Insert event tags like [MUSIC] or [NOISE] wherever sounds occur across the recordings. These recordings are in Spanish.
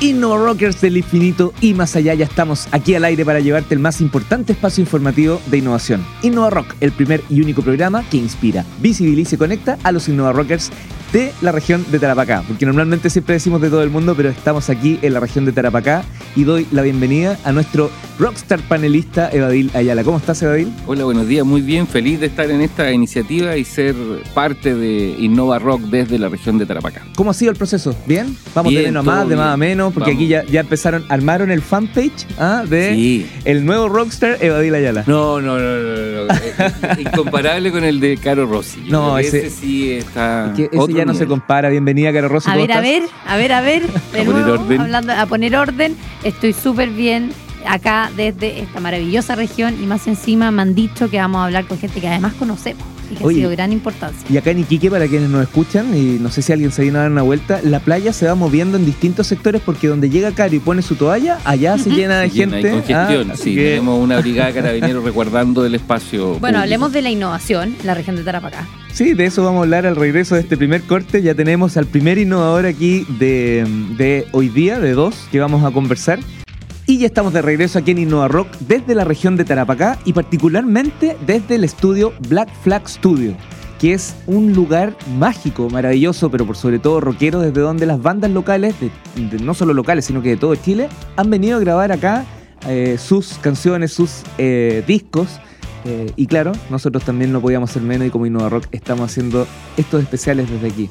Innova Rockers del infinito y más allá ya estamos aquí al aire para llevarte el más importante espacio informativo de innovación. Innova Rock, el primer y único programa que inspira, visibiliza y conecta a los Innova Rockers de la región de Tarapacá, porque normalmente siempre decimos de todo el mundo, pero estamos aquí en la región de Tarapacá y doy la bienvenida a nuestro rockstar panelista Evadil Ayala. ¿Cómo estás, Evadil? Hola, buenos días, muy bien, feliz de estar en esta iniciativa y ser parte de Innova Rock desde la región de Tarapacá. ¿Cómo ha sido el proceso? ¿Bien? Vamos de menos a más, de más a menos, porque aquí ya, ya empezaron, armaron el fanpage ¿ah? de el nuevo rockstar Evadil Ayala. No, no, no, no, no. [LAUGHS] Incomparable con el de Caro Rossi. No, ese, sí está ya no se compara. Bienvenida, Caro Rossi. A ver, a ver, a ver, a ver. a poner orden. Hablando, a poner orden. Estoy súper bien acá desde esta maravillosa región y más encima me han dicho que vamos a hablar con gente que además conocemos y que ha sido gran importancia. Y acá en Iquique, para quienes nos escuchan, y no sé si alguien se viene a dar una vuelta, la playa se va moviendo en distintos sectores porque donde llega Caro y pone su toalla, allá se llena de gente. congestión, ah, sí, tenemos una brigada de carabineros resguardando el espacio. Bueno, hablemos de la innovación en la región de Tarapacá. Sí, de eso vamos a hablar al regreso de este primer corte. Ya tenemos al primer innovador aquí de, de hoy día, de dos, que vamos a conversar. Y ya estamos de regreso aquí en Innova Rock desde la región de Tarapacá y particularmente desde el estudio Black Flag Studio, que es un lugar mágico, maravilloso, pero por sobre todo rockero, desde donde las bandas locales, no solo locales, sino que de todo Chile, han venido a grabar acá eh, sus canciones, sus eh, discos. Eh, y claro, nosotros también no podíamos ser menos y como Innova Rock estamos haciendo estos especiales desde aquí.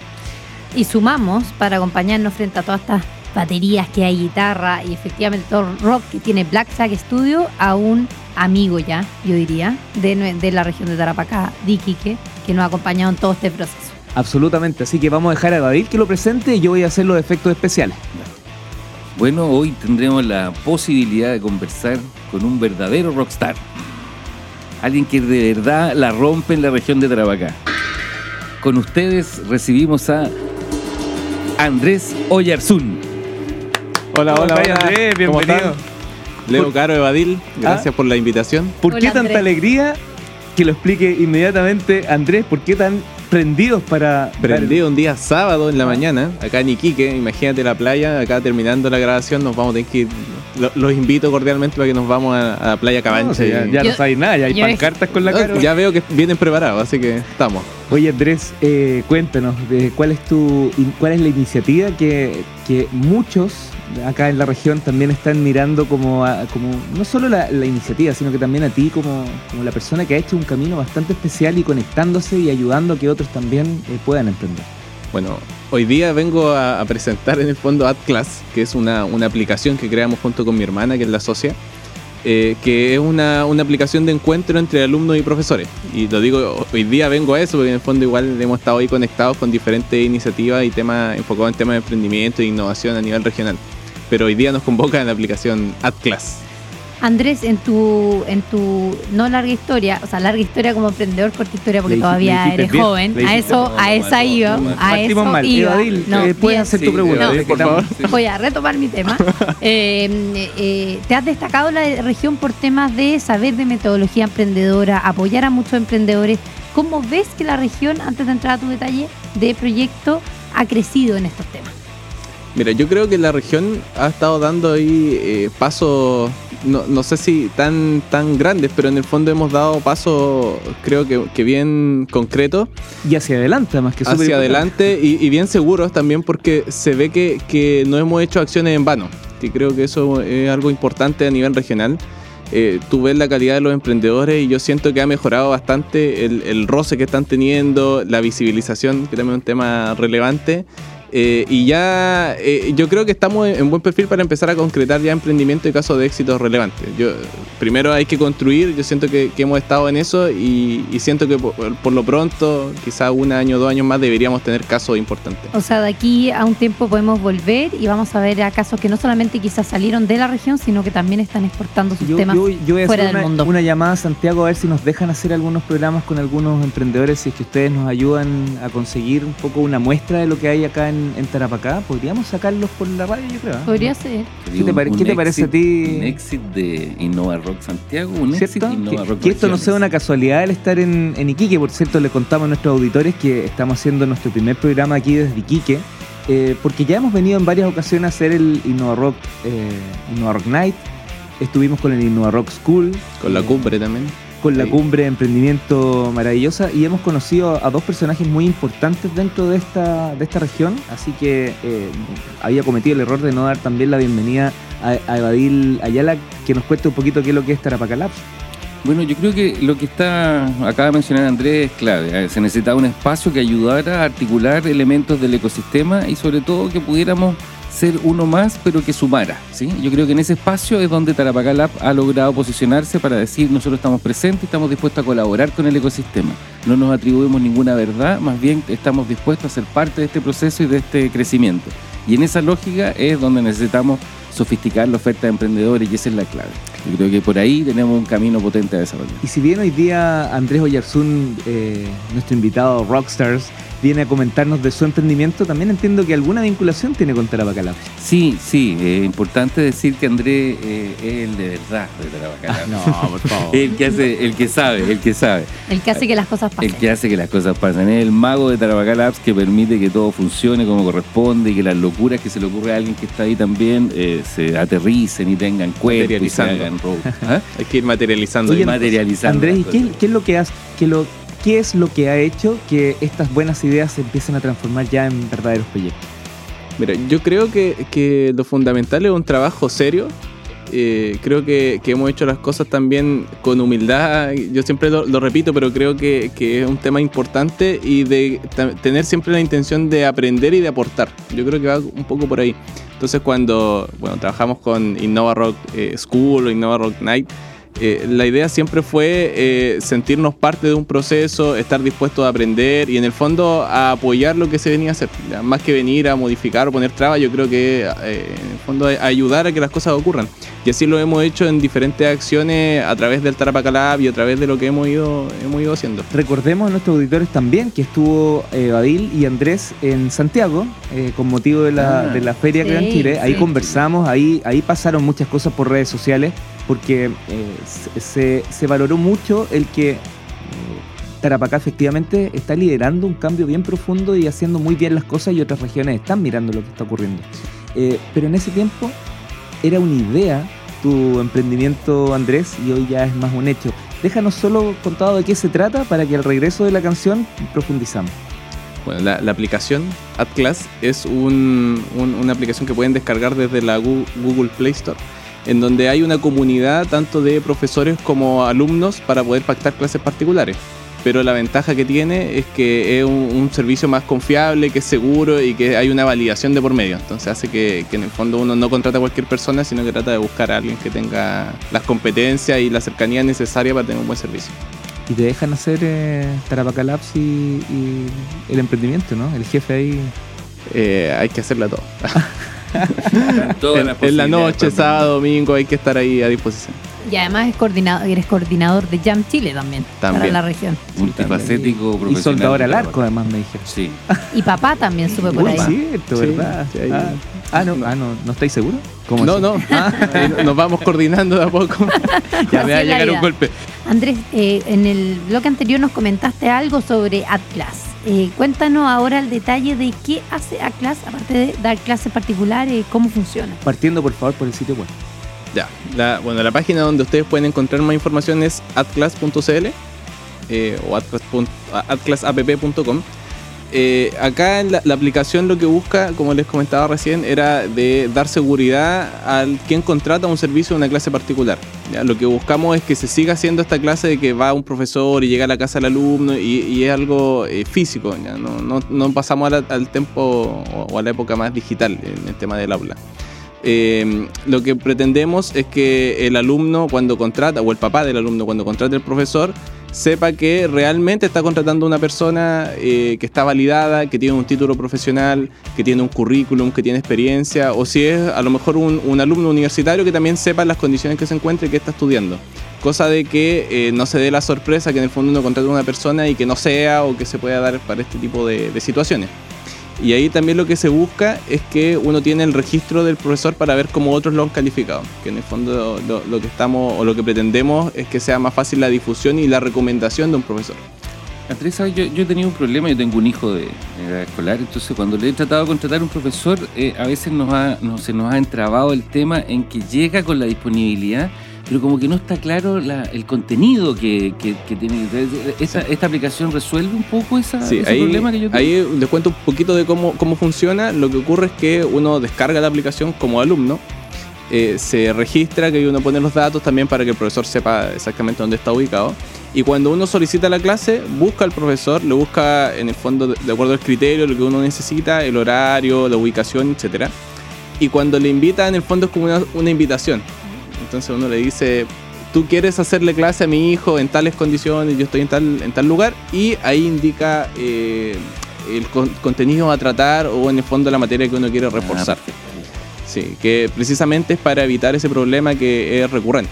Y sumamos para acompañarnos frente a todas estas baterías, que hay guitarra y efectivamente todo rock que tiene Black Flag Studio a un amigo ya, yo diría, de, la región de Tarapacá, de que nos ha acompañado en todo este proceso. Absolutamente, así que vamos a dejar a David que lo presente y yo voy a hacer los efectos especiales. Bueno, hoy tendremos la posibilidad de conversar con un verdadero rockstar. Alguien que de verdad la rompe en la región de Tarapacá. Con ustedes recibimos a Andrés Oyarzún. Hola, hola, hola, Andrés, bienvenido. Leo Caro Evadil, gracias por la invitación. ¿Por qué tanta alegría? Que lo explique inmediatamente Andrés, ¿por qué tan prendidos para... Prendido un día sábado en la mañana, acá en Iquique, imagínate la playa, acá terminando la grabación nos vamos a tener que los invito cordialmente para que nos vamos a, la playa Cabancha. ya, no sabéis nada, ya hay pancartas con la cara. Ya veo que vienen preparados, así que estamos. Oye Andrés, eh, cuéntanos, ¿cuál es tu cuál es la iniciativa que, que muchos acá en la región también están mirando como, como no solo la, iniciativa, sino que también a ti como, como, la persona que ha hecho un camino bastante especial y conectándose y ayudando a que otros también eh, puedan emprender. Bueno, hoy día vengo a, presentar en el fondo AdClass, que es una, una, aplicación que creamos junto con mi hermana, que es la socia, eh, que es una, una, aplicación de encuentro entre alumnos y profesores. Y lo digo, hoy día vengo a eso, porque en el fondo igual hemos estado ahí conectados con diferentes iniciativas y temas enfocados en temas de emprendimiento e innovación a nivel regional pero hoy día nos convoca en la aplicación AdClass. Andrés, en tu, en tu no larga historia, o sea, larga historia como emprendedor, corta historia porque todavía eres joven, a eso, a esa iba, a eso mal. iba. Eh, puedes hacer tu pregunta, por favor. Voy a retomar mi tema. [LAUGHS] Eh, eh, te has destacado la región por temas de saber de metodología emprendedora, apoyar a muchos emprendedores. ¿Cómo ves que la región, antes de entrar a tu detalle de proyecto, ha crecido en estos temas? Mira, yo creo que la región ha estado dando ahí eh, pasos, no, sé si tan, tan grandes, pero en el fondo hemos dado pasos, creo que, bien concretos. Y hacia adelante, más que Hacia adelante y, bien seguros también, porque se ve que, no hemos hecho acciones en vano. Y creo que eso es algo importante a nivel regional. Eh, tú ves la calidad de los emprendedores y yo siento que ha mejorado bastante el, el roce que están teniendo, la visibilización, que también es un tema relevante. Eh, y ya eh, yo creo que estamos en buen perfil para empezar a concretar ya emprendimiento y casos de éxito relevantes. Yo, primero hay que construir, yo siento que, hemos estado en eso y, siento que por, lo pronto, quizá un año, dos años más, deberíamos tener casos importantes. O sea, de aquí a un tiempo podemos volver y vamos a ver a casos que no solamente quizás salieron de la región, sino que también están exportando sus temas fuera del mundo. Una llamada a Santiago a ver si nos dejan hacer algunos programas con algunos emprendedores, si es que ustedes nos ayudan a conseguir un poco una muestra de lo que hay acá en en, Tarapacá, podríamos sacarlos por la radio, yo creo. ¿eh? Podría ser. ¿Qué te, parece a ti? Un éxito de Innova Rock Santiago, un éxito de Innova Rock Que esto no sea una casualidad el estar en, en Iquique, por cierto, le contamos a nuestros auditores que estamos haciendo nuestro primer programa aquí desde Iquique. eh, porque ya hemos venido en varias ocasiones a hacer el Innova Rock, eh, Innova Rock Night. Estuvimos con el Innova Rock School. Con la eh, cumbre también. Con la Sí. cumbre de emprendimiento maravillosa y hemos conocido a dos personajes muy importantes dentro de esta, de esta región. Así que eh, había cometido el error de no dar también la bienvenida a, a Evadil Ayala, que nos cueste un poquito qué es lo que es Tarapacá Labs. Bueno, yo creo que lo que está acaba de mencionar Andrés es clave. Eh, Se necesitaba un espacio que ayudara a articular elementos del ecosistema y sobre todo que pudiéramos ser uno más, pero que sumara. ¿sí? Yo creo que en ese espacio es donde Tarapacá Lab ha logrado posicionarse para decir nosotros estamos presentes estamos dispuestos a colaborar con el ecosistema. No nos atribuimos ninguna verdad, más bien estamos dispuestos a ser parte de este proceso y de este crecimiento. Y en esa lógica es donde necesitamos sofisticar la oferta de emprendedores y esa es la clave. Yo creo que por ahí tenemos un camino potente a desarrollar. Y si bien hoy día Andrés Oyarzún, eh, nuestro invitado Rockstars, viene a comentarnos de su emprendimiento, también entiendo que alguna vinculación tiene con Tarapacá Labs. Sí, sí, es importante decir que Andrés eh, es el de verdad de Tarapacá. No, por [LAUGHS] favor. El que hace, el que sabe, el que sabe. El que hace que las cosas pasen. El que hace que las cosas pasen. Es el mago de Tarapacá Labs que permite que todo funcione como corresponde y que las locuras que se le ocurre a alguien que está ahí también eh, se aterricen y tengan cuerpo y se Materializando. hagan road. [LAUGHS] ¿Ah? Hay que ir materializando. Oye, materializando. Andrés, ¿y qué, es lo que has, que lo, qué es lo que ha hecho que estas buenas ideas se empiecen a transformar ya en verdaderos proyectos? Mira, yo creo que, que lo fundamental es un trabajo serio. Eh, creo que, que hemos hecho las cosas también con humildad. Yo siempre lo, lo repito, pero creo que, que es un tema importante y de tener siempre la intención de aprender y de aportar. Yo creo que va un poco por ahí. Entonces cuando bueno, trabajamos con Innova Rock eh, School o Innova Rock Night, eh, la idea siempre fue eh, sentirnos parte de un proceso, estar dispuestos a aprender y en el fondo a apoyar lo que se venía a hacer. Más que venir a modificar o poner trabas, yo creo que eh, en el fondo a ayudar a que las cosas ocurran. Y así lo hemos hecho en diferentes acciones a través del Tarapacá Lab y a través de lo que hemos ido, hemos ido haciendo. Recordemos a nuestros auditores también que estuvo eh, Badil y Andrés en Santiago eh, con motivo de la, Ah. de la feria Sí, Gran Chile. Ahí sí. conversamos, ahí, ahí pasaron muchas cosas por redes sociales porque eh, se, se- valoró mucho el que eh, Tarapacá efectivamente está liderando un cambio bien profundo y haciendo muy bien las cosas y otras regiones están mirando lo que está ocurriendo. Eh, pero en ese tiempo era una idea tu emprendimiento, Andrés, y hoy ya es más un hecho. Déjanos solo contado de qué se trata para que al regreso de la canción profundizamos. Bueno, la, aplicación AdClass es un- un- una aplicación que pueden descargar desde la Google Play Store, en donde hay una comunidad tanto de profesores como alumnos para poder pactar clases particulares. Pero la ventaja que tiene es que es un, un servicio más confiable, que es seguro y que hay una validación de por medio. Entonces hace que, que en el fondo uno no contrata a cualquier persona, sino que trata de buscar a alguien que tenga las competencias y la cercanía necesaria para tener un buen servicio. Y te dejan hacer eh, Tarapacá Labs y, y el emprendimiento, ¿no? El jefe ahí. Eh, hay que hacerla todo. [LAUGHS] Todas en, las en la noche, sábado, domingo, hay que estar ahí a disposición. Y además es coordinador, eres coordinador de Jam Chile también, para la región. Multifacético, Y profesional. soldador al arco, además me dijeron. Sí. Y papá también supe por Uy, ahí. cierto, Sí, ¿verdad? sí, ahí- ah, ah, no, ah, no, ¿no estáis seguros? ¿Cómo No, así? no, [LAUGHS] eh, nos vamos coordinando de a poco. [LAUGHS] Ya me va a llegar un golpe. Andrés, eh, en el bloque anterior nos comentaste algo sobre Atlas. Eh, cuéntanos ahora el detalle de qué hace Atlas, aparte de dar clases particulares, cómo funciona. Partiendo, por favor, por el sitio web. Ya, la, bueno, la página donde ustedes pueden encontrar más información es atclass.cl eh, o atclassapp.com. Eh, acá en la, aplicación lo que busca, como les comentaba recién, era de dar seguridad al quien contrata un servicio de una clase particular. Lo que buscamos es que se siga haciendo esta clase de que va un profesor y llega a la casa del alumno y, es algo eh, físico. No, pasamos al tiempo o, a la época más digital en el tema del aula. Eh, lo que pretendemos es que el alumno cuando contrata, o el papá del alumno cuando contrata al profesor, sepa que realmente está contratando a una persona eh, que está validada, que tiene un título profesional, que tiene un currículum, que tiene experiencia, o si es a lo mejor un, alumno universitario que también sepa las condiciones que se encuentra y que está estudiando. Cosa de que eh, no se dé la sorpresa que en el fondo uno contrata a una persona y que no sea o que se pueda dar para este tipo de- de situaciones. Y ahí también lo que se busca es que uno tiene el registro del profesor para ver cómo otros lo han calificado. Que en el fondo lo, lo que estamos o lo que pretendemos es que sea más fácil la difusión y la recomendación de un profesor. Andrés, ¿sabes? Yo, yo he tenido un problema, yo tengo un hijo de, edad escolar, entonces cuando le he tratado de contratar a un profesor, eh, a veces nos ha, no, se nos ha entrabado el tema en que llega con la disponibilidad, pero como que no está claro la- el contenido que, que- que tiene. Esta, esta aplicación resuelve un poco esa, Sí, ese ahí, problema que yo tengo. ahí les cuento un poquito de cómo, cómo funciona. Lo que ocurre es que uno descarga la aplicación como alumno, eh, se registra, que uno pone los datos también para que el profesor sepa exactamente dónde está ubicado. Y cuando uno solicita la clase, busca al profesor, lo busca en el fondo de, de acuerdo al criterio, lo que uno necesita, el horario, la ubicación, etc. Y cuando le invita, en el fondo es como una, una invitación. Entonces uno le dice, tú quieres hacerle clase a mi hijo en tales condiciones, yo estoy en tal, en tal lugar, y ahí indica eh, el con- contenido a tratar o en el fondo la materia que uno quiere reforzar. Ah, perfecto. Sí, que precisamente es para evitar ese problema que es recurrente.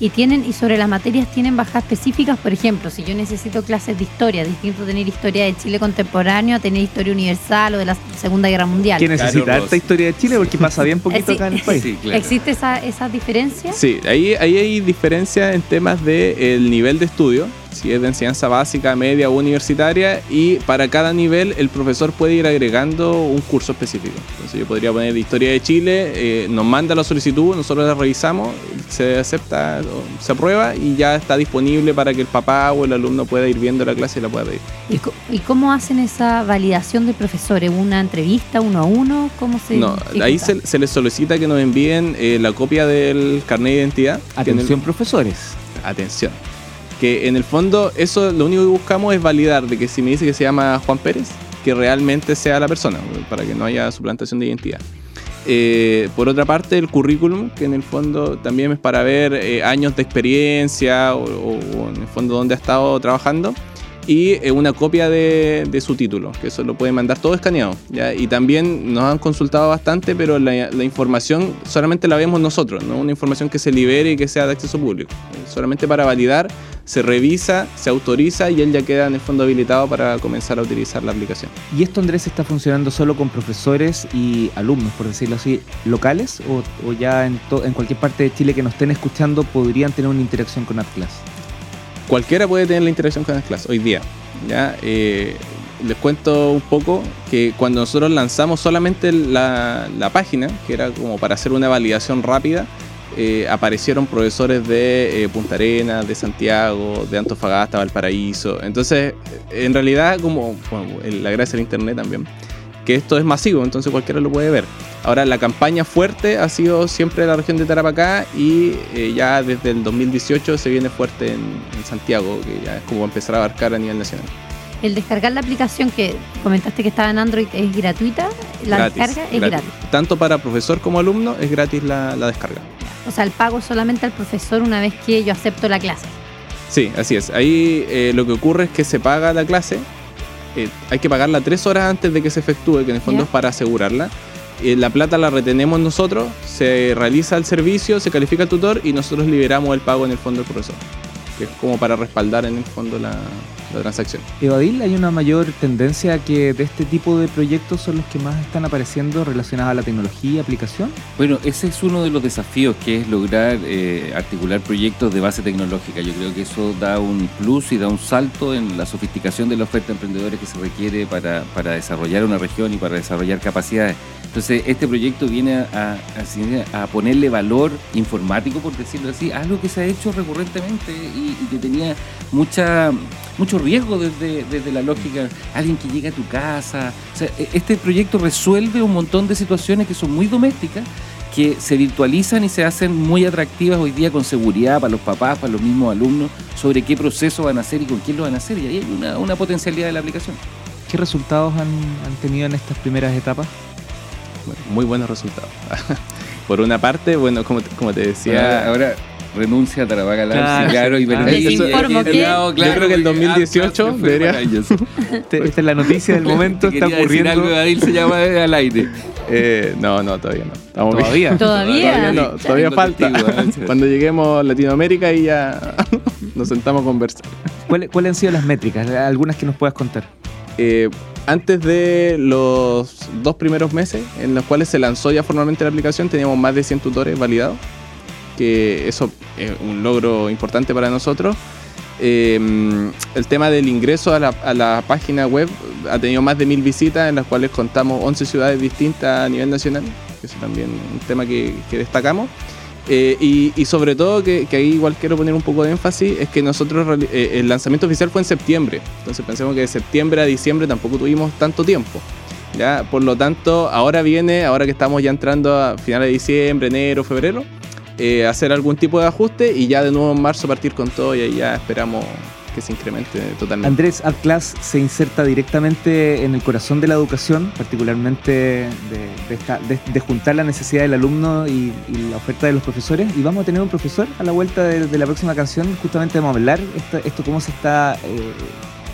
Y tienen, y sobre las materias tienen bajas específicas, por ejemplo, si yo necesito clases de historia, distinto tener historia de Chile contemporáneo a tener historia universal o de la Segunda Guerra Mundial. ¿Quién necesita Claro, Ross. historia de Chile? Porque pasa bien poquito sí. acá en el país. Sí, claro. ¿Existe esa, esa diferencia? Sí, ahí, ahí hay diferencia en temas de el nivel de estudio, si es de enseñanza básica, media o universitaria, y para cada nivel el profesor puede ir agregando un curso específico. Entonces yo podría poner Historia de Chile, eh, nos manda la solicitud, nosotros la revisamos, se acepta, se aprueba y ya está disponible para que el papá o el alumno pueda ir viendo la clase y la pueda pedir. ¿Y, cómo hacen esa validación de profesores? ¿Una entrevista uno a uno? ¿Cómo se No, ahí se, se les solicita que nos envíen eh, la copia del carnet de identidad. que en el- Atención, profesores. atención. Que en el fondo eso lo único que buscamos es validar de que si me dice que se llama Juan Pérez, que realmente sea la persona, para que no haya suplantación de identidad. Eh, por otra parte, el currículum, que en el fondo también es para ver eh, años de experiencia o, o- o en el fondo dónde ha estado trabajando. Y eh, una copia de, de su título, que eso lo pueden mandar todo escaneado. ¿ya? Y también nos han consultado bastante, pero la, la información solamente la vemos nosotros, no una información que se libere y que sea de acceso público. Eh, Solamente para validar, se revisa, se autoriza y él ya queda en el fondo habilitado para comenzar a utilizar la aplicación. ¿Y esto, Andrés, está funcionando solo con profesores y alumnos, por decirlo así, locales? ¿O, o ya en, cualquier parte de Chile que nos estén escuchando podrían tener una interacción con AppClass? cualquiera puede tener la interacción con las clases hoy día. ¿ya? Eh, les cuento un poco que cuando nosotros lanzamos solamente la, la página, que era como para hacer una validación rápida, eh, aparecieron profesores de eh, Punta Arenas, de Santiago, de Antofagasta, Valparaíso. Entonces, eh, en realidad, como bueno, la gracia del Internet también, que esto es masivo, entonces cualquiera lo puede ver. Ahora, la campaña fuerte ha sido siempre la región de Tarapacá y eh, ya desde el 2018 se viene fuerte en, en Santiago, que ya es como empezar a abarcar a nivel nacional. El descargar la aplicación que comentaste que estaba en Android es gratuita, la Gratis, descarga es gratis. Tanto para profesor como alumno es gratis la, la descarga. O sea, el pago solamente al profesor una vez que yo acepto la clase. Sí, así es. Ahí eh, lo que ocurre es que se paga la clase. eh, hay que pagarla tres horas antes de que se efectúe, que en el fondo es para asegurarla. Eh, la plata la retenemos nosotros, se realiza el servicio, se califica el tutor y nosotros liberamos el pago en el fondo del profesor. Que es como para respaldar en el fondo la, la transacción. Evadil, hay una mayor tendencia a que de este tipo de proyectos son los que más están apareciendo relacionados a la tecnología, aplicación. Bueno, ese es uno de los desafíos que es lograr eh, articular proyectos de base tecnológica. Yo creo que eso da un plus y da un salto en la sofisticación de la oferta de emprendedores que se requiere para, para desarrollar una región y para desarrollar capacidades. Entonces, este proyecto viene a, a- a ponerle valor informático, por decirlo así, a algo que se ha hecho recurrentemente y, y que tenía mucha, mucho riesgo desde, desde la lógica. Alguien que llega a tu casa. O sea, e- este proyecto resuelve un montón de situaciones que son muy domésticas que se virtualizan y se hacen muy atractivas hoy día con seguridad para los papás, para los mismos alumnos, sobre qué proceso van a hacer y con quién lo van a hacer. Y ahí hay una, una potencialidad de la aplicación. ¿Qué resultados han, han tenido en estas primeras etapas? Bueno, muy buenos resultados. [LAUGHS] Por una parte, bueno, como, te- como te decía, ahora, ahora renuncia a Tarapacá Claro. Claro, y Ah, perdí. les informo Eh, que- no, Yo creo que el 2018 ah, fue debería-. [LAUGHS] Este- esta es la noticia del [LAUGHS] momento, Te está ocurriendo. algo, Adil se llama al aire. [LAUGHS] eh, no, no, todavía no. Estamos. Todavía. Todavía. Todavía no, todavía falta. testigo, ¿eh? Cuando lleguemos a Latinoamérica y ya nos sentamos a conversar. ¿Cuáles cuáles han sido las métricas? Algunas que nos puedas contar. Eh, antes de los dos primeros meses en los cuales se lanzó ya formalmente la aplicación, teníamos más de 100 tutores validados, que eso es un logro importante para nosotros. Eh, el tema del ingreso a la, a la página web ha tenido más de mil visitas, en las cuales contamos 11 ciudades distintas a nivel nacional, que es también un tema que, que destacamos. Eh, y, y sobre todo, que, que ahí igual quiero poner un poco de énfasis, es que nosotros, eh, el lanzamiento oficial fue en septiembre, entonces pensemos que de septiembre a diciembre tampoco tuvimos tanto tiempo. ¿ya? Por lo tanto, ahora viene, ahora que estamos ya entrando a finales de diciembre, enero, febrero, eh, hacer algún tipo de ajuste y ya de nuevo en marzo partir con todo y ahí ya esperamos que se incremente totalmente. Andrés, AdClass se inserta directamente en el corazón de la educación, particularmente de, esta- de- juntar la necesidad del alumno y, la oferta de los profesores. Y vamos a tener un profesor a la vuelta de la próxima canción. Justamente vamos a hablar esto, esto cómo se está eh,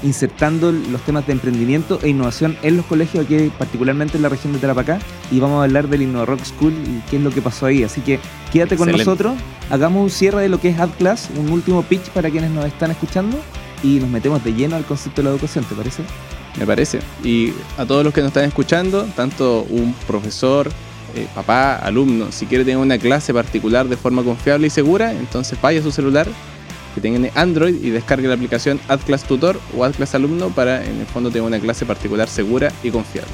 insertando los temas de emprendimiento e innovación en los colegios, aquí particularmente en la región de Tarapacá. Y vamos a hablar del InnoRock School y qué es lo que pasó ahí. Así que quédate con nosotros, hagamos un cierre de lo que es AdClass, un último pitch para quienes nos están escuchando y nos metemos de lleno al concepto de la educación, ¿te parece? Me parece. Y a todos los que nos están escuchando, tanto un profesor, eh, papá, alumno, si quiere tener una clase particular de forma confiable y segura, entonces vaya a su celular que tengan Android y descargue la aplicación AdClass Tutor o AdClass Alumno para en el fondo tener una clase particular segura y confiable.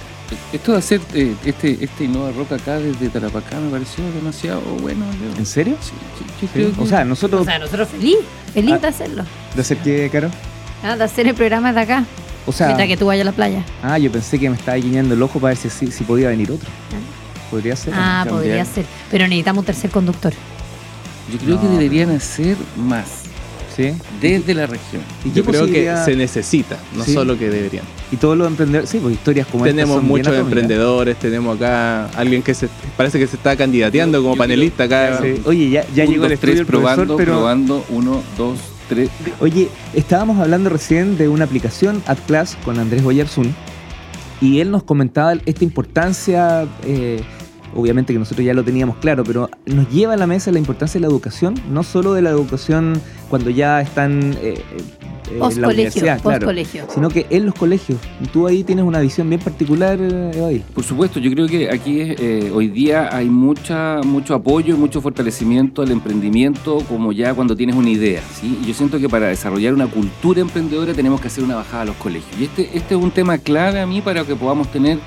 Esto de hacer eh, este, este Innova Rock acá desde Tarapacá me pareció demasiado bueno. Leo. ¿En serio? Sí, sí, yo Sí. creo que- O sea, nosotros... O sea, nosotros feliz, feliz Ah. de hacerlo. ¿De hacer qué, Caro? Ah, de hacer el programa de acá. O sea... mientras que tú vayas a la playa. Ah, yo pensé que me estaba guiñando el ojo para ver si, si, si podía venir otro. Podría ser. Ah, podría ser. Pero necesitamos un tercer conductor. Yo creo que deberían hacer más Sí. desde la región. ¿Y qué Yo creo que posibilidad- se necesita, no Sí. solo que deberían. Y todos los emprendedores... Sí, pues historias como estas tenemos son bien muchos atómicas. emprendedores, tenemos acá alguien que se parece que se está candidateando como yo panelista acá. Sí. Oye, ya, ya Un, llegó el dos, estudio tres, el profesor, probando, pero... probando, uno, dos, tres. Oye, estábamos hablando recién de una aplicación AdClass con Andrés Boyarzún y él nos comentaba esta importancia, eh, obviamente que nosotros ya lo teníamos claro, pero nos lleva a la mesa la importancia de la educación, no solo de la educación cuando ya están eh, eh, en la Post colegio, universidad, post claro, colegio. sino que en los colegios. Tú ahí tienes una visión bien particular, eh, Evail. Por supuesto, yo creo que aquí eh, hoy día hay mucha, mucho apoyo y mucho fortalecimiento al emprendimiento como ya cuando tienes una idea. ¿sí? Y yo siento que para desarrollar una cultura emprendedora tenemos que hacer una bajada a los colegios. Y este, este es un tema clave a mí para que podamos tener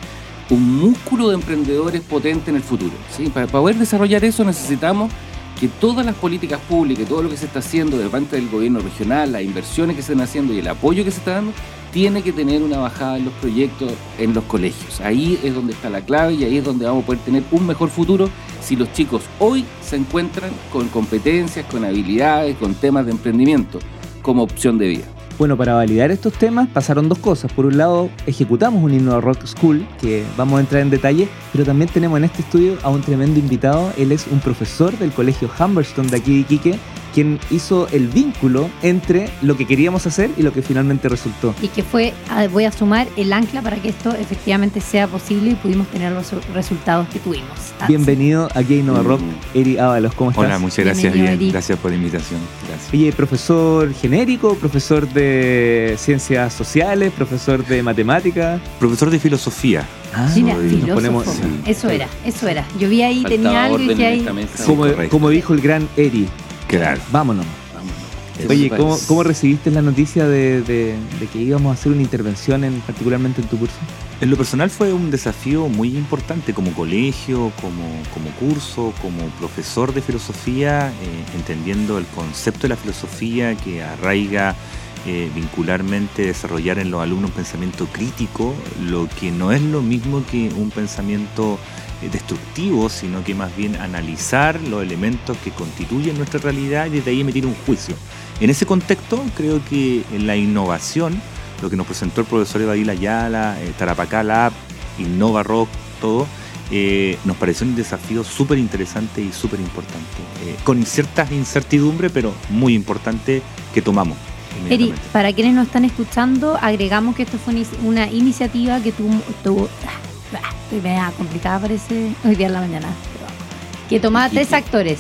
un músculo de emprendedores potente en el futuro. ¿sí? Para poder desarrollar eso necesitamos que todas las políticas públicas, todo lo que se está haciendo de parte del gobierno regional, las inversiones que se están haciendo y el apoyo que se está dando, tiene que tener una bajada en los proyectos en los colegios. Ahí es donde está la clave y ahí es donde vamos a poder tener un mejor futuro si los chicos hoy se encuentran con competencias, con habilidades, con temas de emprendimiento como opción de vida. Bueno, para validar estos temas pasaron dos cosas. Por un lado, ejecutamos un himno Rock School, que vamos a entrar en detalle, pero también tenemos en este estudio a un tremendo invitado. Él es un profesor del colegio Humberston de aquí de Iquique, quien hizo el vínculo entre lo que queríamos hacer y lo que finalmente resultó. Y que fue, ah, voy a sumar el ancla para que esto efectivamente sea posible y pudimos tener los resultados que tuvimos. Ah, Bienvenido aquí a Innova Rock, Eri Ábalos, ¿cómo estás? Hola, muchas gracias. Bienvenido, Bien, gracias por la invitación. Gracias. Oye, profesor genérico, profesor de ciencias sociales, profesor de matemáticas. Profesor de filosofía. Ah, sí. Mira, soy- filósofo. ponemos- sí. Eso era, eso era. Yo vi ahí, tenía Faltaba algo y orden que ahí. como dijo el gran Eri, Claro. vámonos. Vámonos. Oye, ¿cómo, recibiste la noticia de, de- de que íbamos a hacer una intervención en, particularmente en tu curso? En lo personal fue un desafío muy importante como colegio, como, como curso, como profesor de filosofía, eh, entendiendo el concepto de la filosofía que arraiga eh, vincularmente desarrollar en los alumnos un pensamiento crítico, lo que no es lo mismo que un pensamiento eh, destructivo, sino que más bien analizar los elementos que constituyen nuestra realidad y desde ahí emitir un juicio. En ese contexto, creo que la innovación, lo que nos presentó el profesor Evadil Ayala, eh, Tarapacá Lab, Innova Rock, todo, eh, nos pareció un desafío súper interesante y súper importante, con ciertas incertidumbres, pero muy importante que tomamos. Eri, para quienes nos están escuchando, agregamos que esto fue una- iniciativa que tuvo media complicada parece hoy día en la mañana, que tomaba tres actores,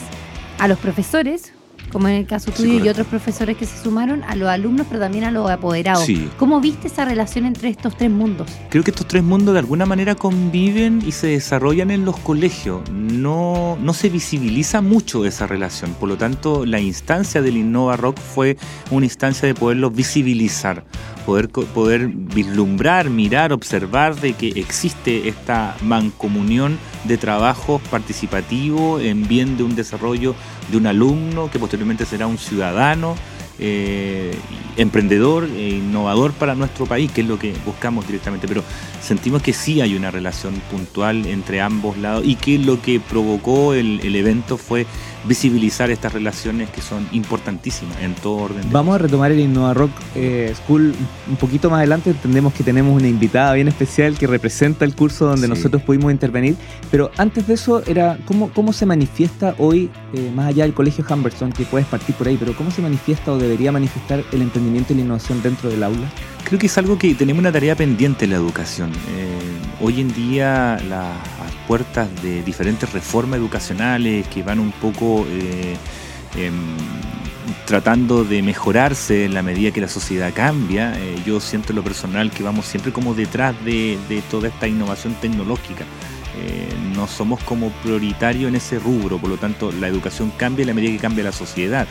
a los profesores, como en el caso Sí, tuyo y otros profesores que se sumaron, a los alumnos, pero también a los apoderados. Sí. ¿Cómo viste esa relación entre estos tres mundos? Creo que estos tres mundos de alguna manera conviven y se desarrollan en los colegios. No, no se visibiliza mucho esa relación. Por lo tanto, la instancia del Innova Rock fue una instancia de poderlo visibilizar, poder, poder vislumbrar, mirar, observar de que existe esta mancomunión de trabajos participativos en bien de un desarrollo de un alumno que posteriormente será un ciudadano eh, emprendedor e innovador para nuestro país, que es lo que buscamos directamente. Pero sentimos que sí hay una relación puntual entre ambos lados y que lo que provocó el, el evento fue visibilizar estas relaciones que son importantísimas en todo orden. de Vamos a retomar el Innova Rock eh, School un poquito más adelante. Entendemos que tenemos una invitada bien especial que representa el curso donde Sí. nosotros pudimos intervenir. Pero antes de eso, era ¿cómo, cómo se manifiesta hoy, eh, más allá del colegio Humberson, que puedes partir por ahí, pero cómo se manifiesta o debería manifestar el emprendimiento y la innovación dentro del aula? Creo que es algo que tenemos una tarea pendiente en la educación. Eh, hoy en día las puertas de diferentes reformas educacionales que van un poco eh, em, tratando de mejorarse en la medida que la sociedad cambia, eh, yo siento en lo personal que vamos siempre como detrás de, toda esta innovación tecnológica. Eh, no somos como prioritarios en ese rubro, por lo tanto la educación cambia en la medida que cambia la sociedad.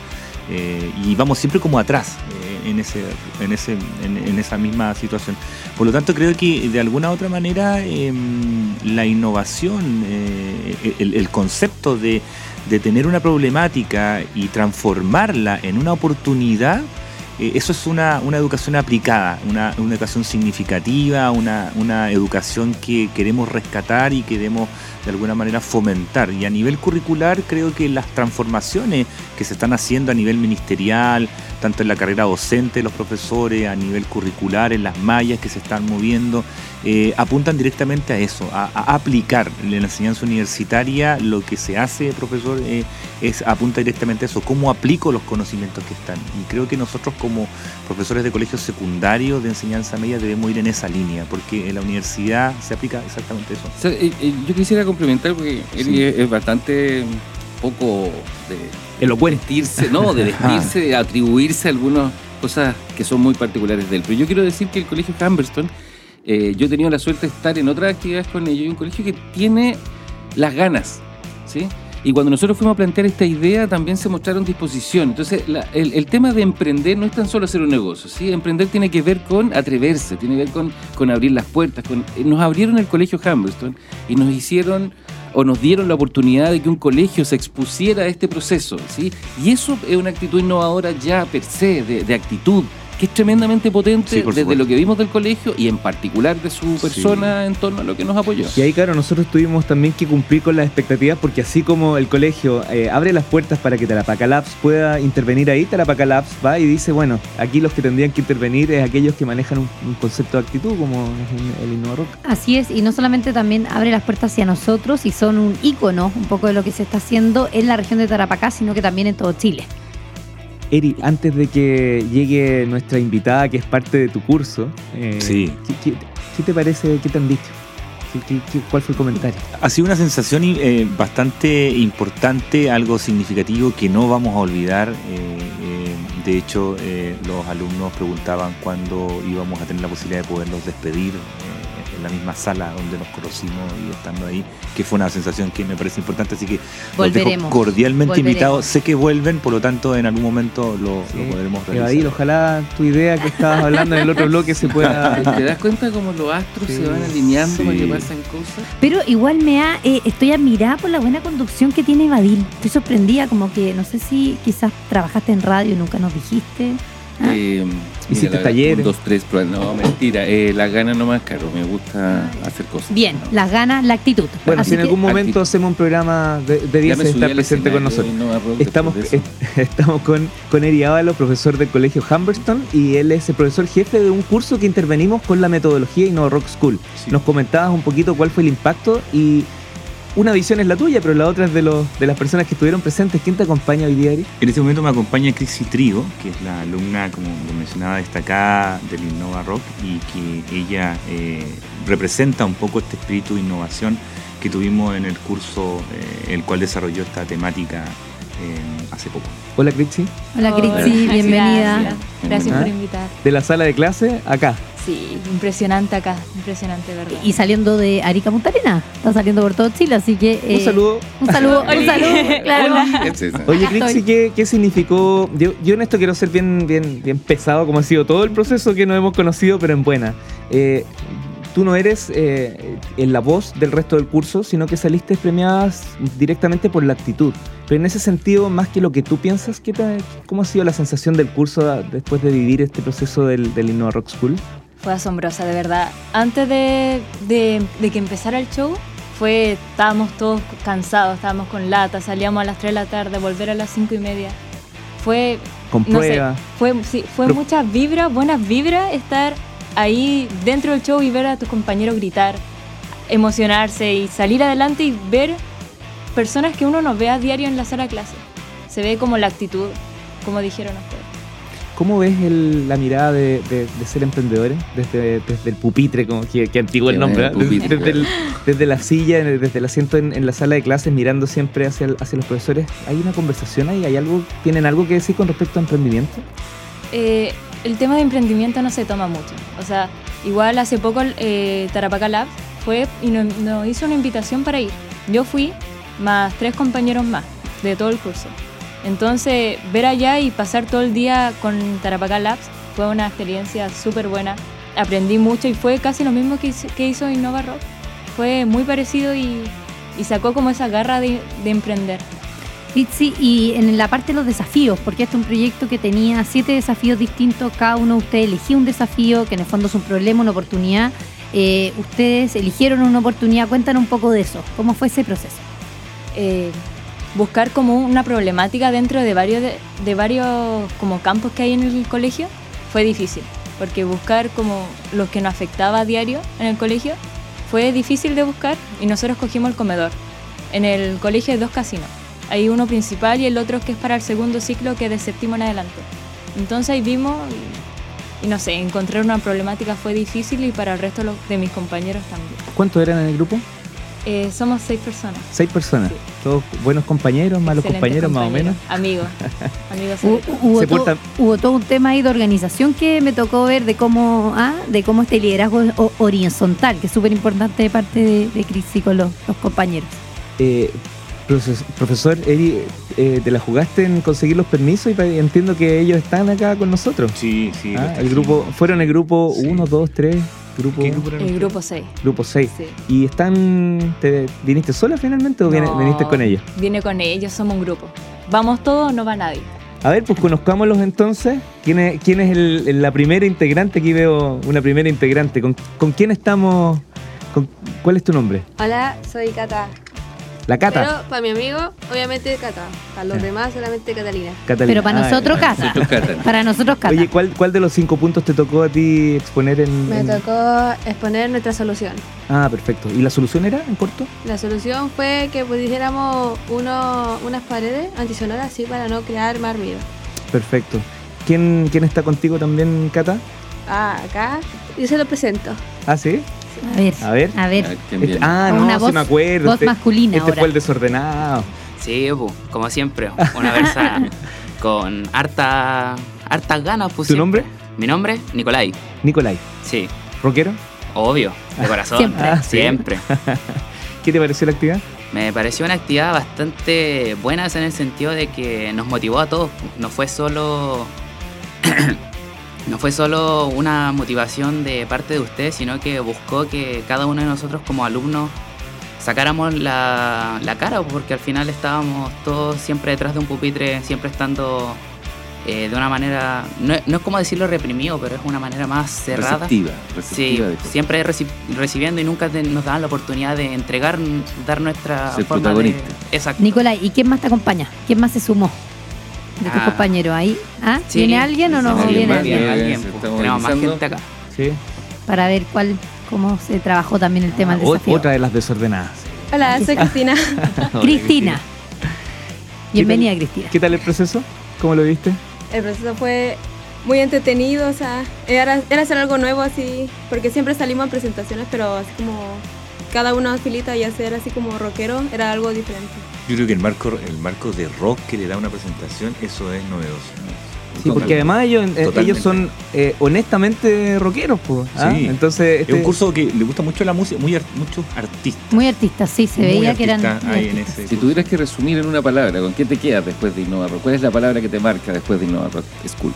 Eh, y vamos siempre como atrás eh, en, ese, en, ese, en, esa misma situación. Por lo tanto, creo que de alguna u otra manera em, la innovación, eh, el, concepto de tener una problemática y transformarla en una oportunidad, eh, eso es una, una educación aplicada, una, una educación significativa, una, una educación que queremos rescatar y queremos de alguna manera fomentar. Y a nivel curricular creo que las transformaciones que se están haciendo a nivel ministerial, tanto en la carrera docente de los profesores, a nivel curricular, en las mallas que se están moviendo, eh, apuntan directamente a eso, a, a aplicar en la enseñanza universitaria lo que se hace, profesor, eh, es apunta directamente a eso, cómo aplico los conocimientos que están. Y creo que nosotros como profesores de colegios secundarios de enseñanza media debemos ir en esa línea, porque en la universidad se aplica exactamente eso. O sea, eh, eh, yo quisiera complementar porque Sí. es, es bastante poco de Elocuente. vestirse, no, de [LAUGHS] vestirse, de atribuirse algunas cosas que son muy particulares de él. Pero yo quiero decir que el colegio Humberston, eh, yo he tenido la suerte de estar en otras actividades con ellos, y un colegio que tiene las ganas, ¿sí? Y cuando nosotros fuimos a plantear esta idea, también se mostraron disposición. Entonces, la- el, el tema de emprender no es tan solo hacer un negocio, ¿sí? Emprender tiene que ver con atreverse, tiene que ver con, con abrir las puertas. Con, eh, nos abrieron el colegio Humberston y nos hicieron o nos dieron la oportunidad de que un colegio se expusiera a este proceso, ¿sí? Y eso es una actitud innovadora ya per se, de, de actitud, que es tremendamente potente Sí, desde supuesto. lo que vimos del colegio y en particular de su persona en torno a lo que nos apoyó. Y ahí, claro, nosotros tuvimos también que cumplir con las expectativas porque así como el colegio eh, abre las puertas para que Tarapaca Labs pueda intervenir ahí, Tarapaca Labs va y dice, bueno, aquí los que tendrían que intervenir es aquellos que manejan un, un concepto de actitud como es el Innova Rock. Así es, y no solamente también abre las puertas hacia nosotros y son un ícono un poco de lo que se está haciendo en la región de Tarapacá, sino que también en todo Chile. Eri, antes de que llegue nuestra invitada, que es parte de tu curso, eh, Sí. ¿qué, qué- qué te parece? ¿Qué te han dicho? ¿Qué- qué- qué- ¿Cuál fue el comentario? Ha sido una sensación eh, bastante importante, algo significativo que no vamos a olvidar. eh, de hecho, los alumnos preguntaban cuándo íbamos a tener la posibilidad de poderlos despedir la misma sala donde nos conocimos y estando ahí, que fue una sensación que me parece importante. Así que los dejo Volveremos. cordialmente volveremos. invitados. Sé que vuelven, por lo tanto, en algún momento lo, Sí. lo podremos realizar. Evadir, ojalá tu idea que estabas hablando en el otro bloque se pueda... [LAUGHS] ¿Te das cuenta cómo los astros Sí, se van alineando para que sí. pasen cosas? Pero igual me ha, eh, estoy admirada por la buena conducción que tiene Badil. Estoy sorprendida, como que no sé si quizás trabajaste en radio y nunca nos dijiste. ¿Ah? Eh, Hiciste mira, la- talleres. un, dos, tres, pero no, mentira. Eh, la gana no más caro. Me gusta hacer cosas. Bien, las ganas, la actitud. Bueno, Así si en algún momento Actitud. hacemos un programa, de, debías estar presente con nosotros. no Estamos, est- [LAUGHS] estamos con, con Eri Ávalo, profesor del colegio Humberston, y él es el profesor jefe de un curso que intervenimos con la metodología Innova Rock School. Sí. Nos comentabas un poquito cuál fue el impacto y una visión es la tuya, pero la otra es de, los, de las personas que estuvieron presentes. ¿Quién te acompaña hoy día? En este momento me acompaña Crixi Trigo, que es la alumna, como lo mencionaba, destacada del Innova Rock y que ella eh, representa un poco este espíritu de innovación que tuvimos en el curso, eh, el cual desarrolló esta temática eh, hace poco. Hola, Crixi. Hola, Crixi, bienvenida. Gracias, gracias por invitar. De la sala de clase, acá. Sí, impresionante acá, impresionante, ¿verdad? Y saliendo de Arica Punta Arenas. Está saliendo por todo Chile, así que. Un eh, saludo. Un saludo, [LAUGHS] un saludo. Claro. Oye, Crixi. ¿qué, qué significó? Yo, yo en esto quiero ser bien, bien, bien pesado, como ha sido todo el proceso que nos hemos conocido, pero en buena. Eh, tú no eres eh, en la voz del resto del curso, sino que saliste premiadas directamente por la actitud. Pero en ese sentido, más que lo que tú piensas, ¿qué te- ¿cómo ha sido la sensación del curso a- después de vivir este proceso del, del Innova Rock School? Fue asombrosa, de verdad. Antes de, de- de que empezara el show, fue, estábamos todos cansados, estábamos con lata, salíamos a las 3 de la tarde, volver a las 5 y media. Fue, Con no sé, fue, sí, fue muchas vibras, buenas vibras, estar ahí dentro del show y ver a tus compañeros gritar, emocionarse y salir adelante y ver personas que uno no ve a diario en la sala de clase. Se ve como la actitud, como dijeron ustedes. ¿Cómo ves el- la mirada de, de- de ser emprendedores desde, desde el pupitre, como que, que antiguo el nombre, el ¿eh? desde, pupitre, desde el- desde la silla, desde el asiento en, en la sala de clases, mirando siempre hacia, el- hacia los profesores? ¿Hay una conversación ahí? ¿Hay algo, ¿Tienen algo que decir con respecto a emprendimiento? Eh, el tema de emprendimiento no se toma mucho. O sea, igual hace poco eh, Tarapacá Lab fue y nos, nos hizo una invitación para ir. Yo fui, más tres compañeros más de todo el curso. Entonces, ver allá y pasar todo el día con Tarapacá Labs fue una experiencia súper buena. Aprendí mucho y fue casi lo mismo que hizo, que hizo Innova Rock. Fue muy parecido y, y sacó como esa garra de, de emprender. Crixi, y en la parte de los desafíos, porque este es un proyecto que tenía siete desafíos distintos, cada uno de ustedes elegía un desafío, que en el fondo es un problema, una oportunidad. Eh, ustedes eligieron una oportunidad, cuéntanos un poco de eso, ¿cómo fue ese proceso? eh, buscar como una problemática dentro de varios, de, varios como campos que hay en el colegio fue difícil, porque buscar como los que nos afectaba a diario en el colegio fue difícil de buscar y nosotros cogimos el comedor. En el colegio hay dos casinos, hay uno principal y el otro que es para el segundo ciclo que es de séptimo en adelante. Entonces ahí vimos y, y no sé, encontrar una problemática fue difícil y para el resto de mis compañeros también. ¿Cuántos eran en el grupo? Eh, somos seis personas. Seis personas. Sí. Todos buenos compañeros, malos Excelentes compañeros, más o menos. Amigos. [LAUGHS] Amigos. Hubo, todo. hubo Se todo, portan- hubo todo un tema ahí de organización que me tocó ver de cómo, ah, de cómo este liderazgo horizontal, que es súper importante de parte de, de Crixi con los, los compañeros. Eh, profesor Eri, eh, ¿te la jugaste en conseguir los permisos? Y entiendo que ellos están acá con nosotros. Sí, sí. Ah, el grupo, fueron el grupo Sí. 1, 2, 3, grupo, ¿Qué grupo El grupo 6. grupo 6. Sí. ¿Y están, te, viniste sola finalmente o No, viniste con ellos? Viene con ellos, somos un grupo. Vamos todos, no va nadie. A ver, pues conozcámoslos entonces. ¿Quién es, quién es el- el- la primera integrante? Aquí veo una primera integrante. ¿Con, con quién estamos? con- ¿Cuál es tu nombre? Hola, soy Cata. La Cata. Pero para mi amigo, obviamente Cata. Para los Ya. demás, solamente Catalina. Catalina. Pero para Ah, nosotros. Cata. Nosotros, Cata. Para nosotros, Cata. Oye, ¿cuál, ¿cuál de los cinco puntos te tocó a ti exponer en...? Me en- tocó exponer nuestra solución. Ah, perfecto. ¿Y la solución era en corto? La solución fue que pusiéramos uno, unas paredes antisonoras así para no crear más ruido. Perfecto. ¿Quién, ¿Quién está contigo también, Cata? Ah, acá yo se lo presento. Ah, sí. A ver, A ver. a ver. Ah. Ah, no, una sí voz- me acuerdo. voz Este- masculina Este ahora. fue el desordenado. Sí, como siempre, una versa [LAUGHS] con harta, hartas ganas. Pues, ¿Tu siempre. nombre? Mi nombre, Nicolai. Nicolai. Sí, ¿Rockero? obvio, de corazón. Siempre. Ah, sí. siempre. [LAUGHS] ¿Qué te pareció la actividad? Me pareció una actividad bastante buena en el sentido de que nos motivó a todos. No fue solo. No fue solo una motivación de parte de ustedes, sino que buscó que cada uno de nosotros como alumnos sacáramos la, la cara, porque al final estábamos todos siempre detrás de un pupitre, siempre estando eh, de una manera, no, no es como decirlo reprimido, pero es una manera más cerrada. Receptiva. Sí, receptiva de siempre reci- recibiendo y nunca te- nos daban la oportunidad de entregar, dar nuestra Ser forma de... protagonista. Exacto. Nicolai, ¿y quién más te acompaña? ¿Quién más se sumó de tus Ah. compañeros ahí? ¿Ah? Sí, ¿Viene alguien o no sí, viene alguien? viene. alguien, Se pues, tenemos más gente acá. Sí. Para ver cuál, cómo se trabajó también el tema del O- desafío. otra de las desordenadas. Hola, soy [LAUGHS] Cristina. Cristina. Bienvenida, Cristina. ¿Qué tal el proceso? ¿Cómo lo viste? El proceso fue muy entretenido, o sea, era, era hacer algo nuevo así, porque siempre salimos en presentaciones, pero así como cada uno en filita y hacer así como rockero era algo diferente. Yo creo que el marco, el marco de rock que le da una presentación, eso es novedoso. Sí, porque además ellos, eh, Totalmente. ellos son eh, honestamente rockeros, pues. ¿ah? Sí. Entonces, Es este- un curso que le gusta mucho la música, muy ar- muchos artistas. Muy artistas, sí, se Muy veía que eran. en ese Si tuvieras que resumir en una palabra, ¿con qué te quedas después de Innova Rock? ¿Cuál es la palabra que te marca después de Innova Rock School?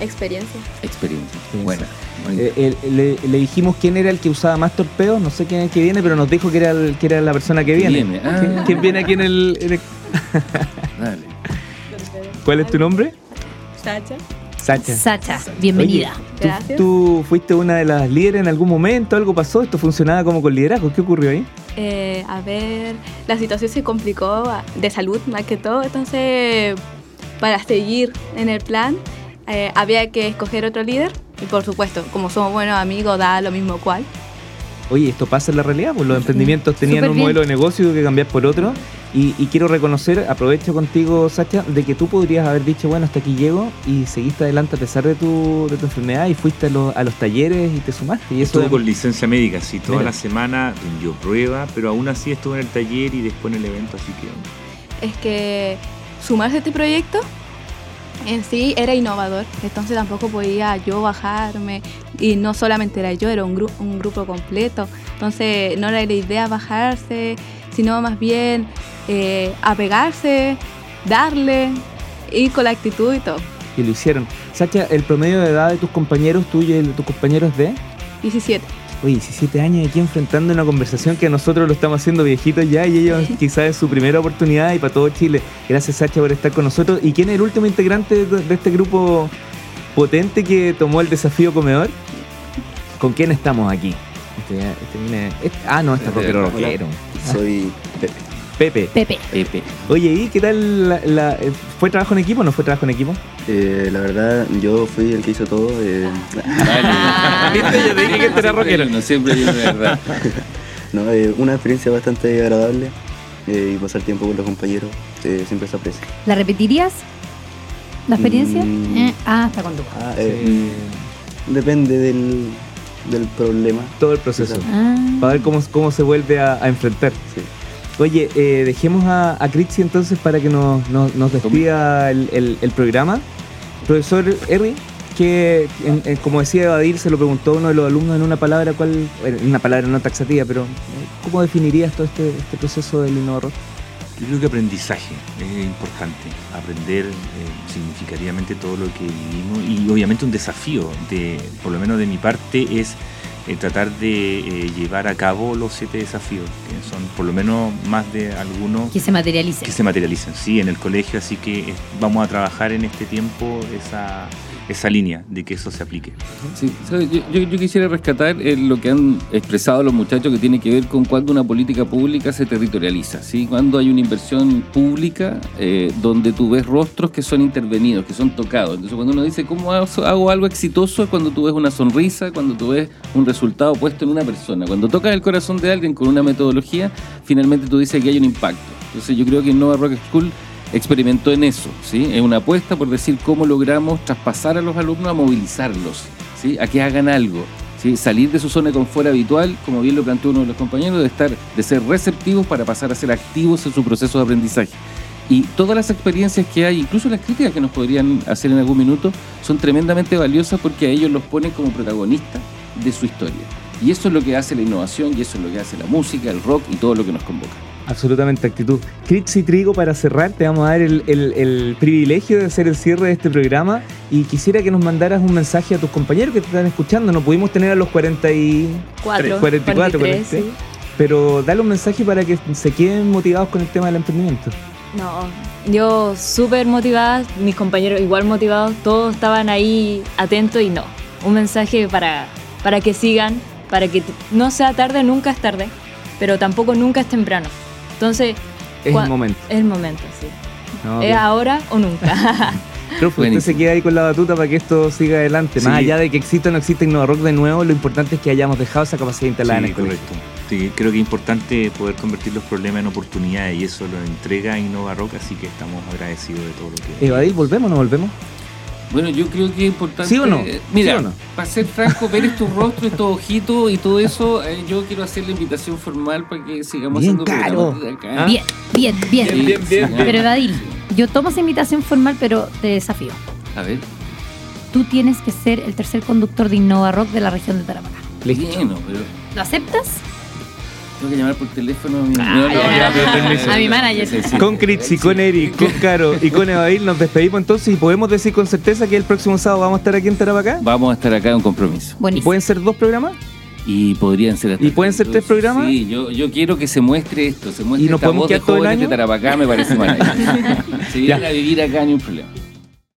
Experiencia. Experiencia. Sí, Buena. Eh, el- le, le dijimos quién era el que usaba más torpedos, no sé quién es el que viene, pero nos dijo que era, el, que era la persona que viene. Viene, ah. ¿Quién, quién viene aquí en el, en el- [LAUGHS] Dale. ¿Cuál es tu nombre? Sacha. Sacha. Sacha, bienvenida. ¿Tú, Gracias. tú fuiste una de las líderes en algún momento? ¿Algo pasó? ¿Esto funcionaba como con liderazgo? ¿Qué ocurrió ahí? Eh, a ver, la situación se complicó de salud más que todo, entonces para seguir en el plan eh, había que escoger otro líder y por supuesto, como somos buenos amigos, da lo mismo cual. Oye, esto pasa en la realidad, pues los emprendimientos tenían un bien. modelo de negocio que cambiar por otro. Y, y quiero reconocer, aprovecho contigo, Sacha, de que tú podrías haber dicho, bueno, hasta aquí llego y seguiste adelante a pesar de tu, de tu enfermedad y fuiste a, los- a los talleres y te sumaste. Y eso Estuvo es- con licencia médica, sí, toda Mira. la semana rindió prueba, pero aún así estuvo en el taller y después en el evento, así que Es que sumarse a este proyecto en sí era innovador, entonces tampoco podía yo bajarme y no solamente era yo, era un, gru- un grupo completo, entonces no era la idea bajarse, sino más bien eh, apegarse, darle, ir con la actitud y todo. y lo hicieron. Sacha, el promedio de edad de tus compañeros, tuyo y de tus compañeros de... 17. Oye, 17 años aquí enfrentando una conversación que nosotros lo estamos haciendo viejitos ya y ellos quizás es su primera oportunidad y para todo Chile. Gracias Sacha por estar con nosotros. ¿Y quién es el último integrante de, este grupo potente que tomó el desafío comedor? ¿Con quién estamos aquí? Este, este este- ah, no, este es rockero rockero. Soy Pepe. Pepe. Pepe. Oye, ¿y qué tal? la- la- eh, ¿Fue trabajo en equipo o no fue trabajo en equipo? Eh, la verdad, yo fui el que hizo todo. eh, [LAUGHS] ¿Viste? Yo te dije que este era rockero. No siempre hay una verdad. [LAUGHS] no, eh, una experiencia bastante agradable eh, y pasar tiempo con los compañeros eh, siempre se aprecia. ¿La repetirías? ¿La experiencia? Mm. Eh, ah, está con tu. Ah, eh, Depende del, del problema. Todo el proceso. Ah. Para ver cómo, cómo se vuelve a, a enfrentar. Sí. Oye, eh, dejemos a, a Critzi entonces para que nos, nos, nos despida el, el- el programa. Profesor Erri, que en- en- como decía Evadir, se lo preguntó uno de los alumnos en una palabra, ¿cuál, una palabra no taxativa, pero eh, ¿cómo definirías todo este, este proceso del innovador? yo creo que aprendizaje es importante. Aprender eh, significativamente todo lo que vivimos y obviamente un desafío, de, por lo menos de mi parte, es eh, tratar de eh, llevar a cabo los siete desafíos, que son por lo menos más de algunos Que se materialice. que se materialicen, sí, en el colegio, así que vamos a trabajar en este tiempo esa, esa línea de que eso se aplique. Sí, yo, quisiera rescatar eh, lo que han expresado los muchachos que tiene que ver con cuando una política pública se territorializa, ¿sí? cuando hay una inversión pública eh, donde tú ves rostros que son intervenidos, que son tocados. Entonces cuando uno dice, ¿cómo hago algo exitoso? Es cuando tú ves una sonrisa, cuando tú ves un resultado puesto en una persona. Cuando tocas el corazón de alguien con una metodología, finalmente tú dices que hay un impacto. Entonces yo creo que Nova Rock School experimentó en eso, ¿sí? Es una apuesta por decir cómo logramos traspasar a los alumnos a movilizarlos, ¿sí? A que hagan algo, ¿sí? Salir de su zona de confort habitual, como bien lo planteó uno de los compañeros, de estar, de ser receptivos para pasar a ser activos en su proceso de aprendizaje. Y todas las experiencias que hay, incluso las críticas que nos podrían hacer en algún minuto, son tremendamente valiosas porque a ellos los ponen como protagonistas de su historia. Y eso es lo que hace la innovación, y eso es lo que hace la música, el rock y todo lo que nos convoca. Absolutamente actitud. Critzi Trigo, para cerrar, te vamos a dar el, el- el privilegio de hacer el cierre de este programa y quisiera que nos mandaras un mensaje a tus compañeros que te están escuchando. No pudimos tener a los 40 y... Cuatro, 44, 43, 43. sí. Pero dale un mensaje para que se queden motivados con el tema del emprendimiento. No, yo súper motivada, mis compañeros igual motivados, todos estaban ahí atentos y no. Un mensaje para, para que sigan, para que no sea tarde, nunca es tarde, pero tampoco nunca es temprano. Entonces, Es el momento. es el momento, sí. ¿no? Es ahora o nunca. [LAUGHS] Creo que usted Buenísimo. se queda ahí con la batuta para que esto siga adelante. Más Sí. allá de que exista o no exista Rock de nuevo, lo importante es que hayamos dejado esa capacidad instalada en Sí, el correcto. Sí, creo que es importante poder convertir los problemas en oportunidades y eso lo entrega Innova Rock, así que estamos agradecidos de todo lo que... Evadir, ¿volvemos o no volvemos? Bueno, yo creo que es importante. ¿Sí o no? Mira, ¿Sí o no? para ser franco, ver estos rostros, estos ojitos y todo eso, eh, yo quiero hacer la invitación formal para que sigamos Bien haciendo caro. programas desde acá. Bien, bien, bien. Sí, bien, bien, sí. Pero Evadil, yo tomo esa invitación formal, pero te desafío. A ver. Tú tienes que ser el tercer conductor de Innova Rock de la región de Tarapacá. Bueno, pero ¿Lo aceptas? Tengo que llamar por teléfono a mi, [LAUGHS] a manager. Con Critzi, con Eric, con Caro y con Evail nos despedimos entonces y podemos decir con certeza que el próximo sábado vamos a estar aquí en Tarapacá. Vamos a estar acá en un compromiso. ¿Y Buenísimo. pueden ser dos programas? Y podrían ser hasta ¿Y pueden ser tres programas? Sí, yo, yo quiero que se muestre esto, se muestre ¿Y nos esta podemos voz de todo el jóvenes de año? Tarapacá, me parece [LAUGHS] maravilloso. [LAUGHS] Se vienen a vivir acá, ni un problema.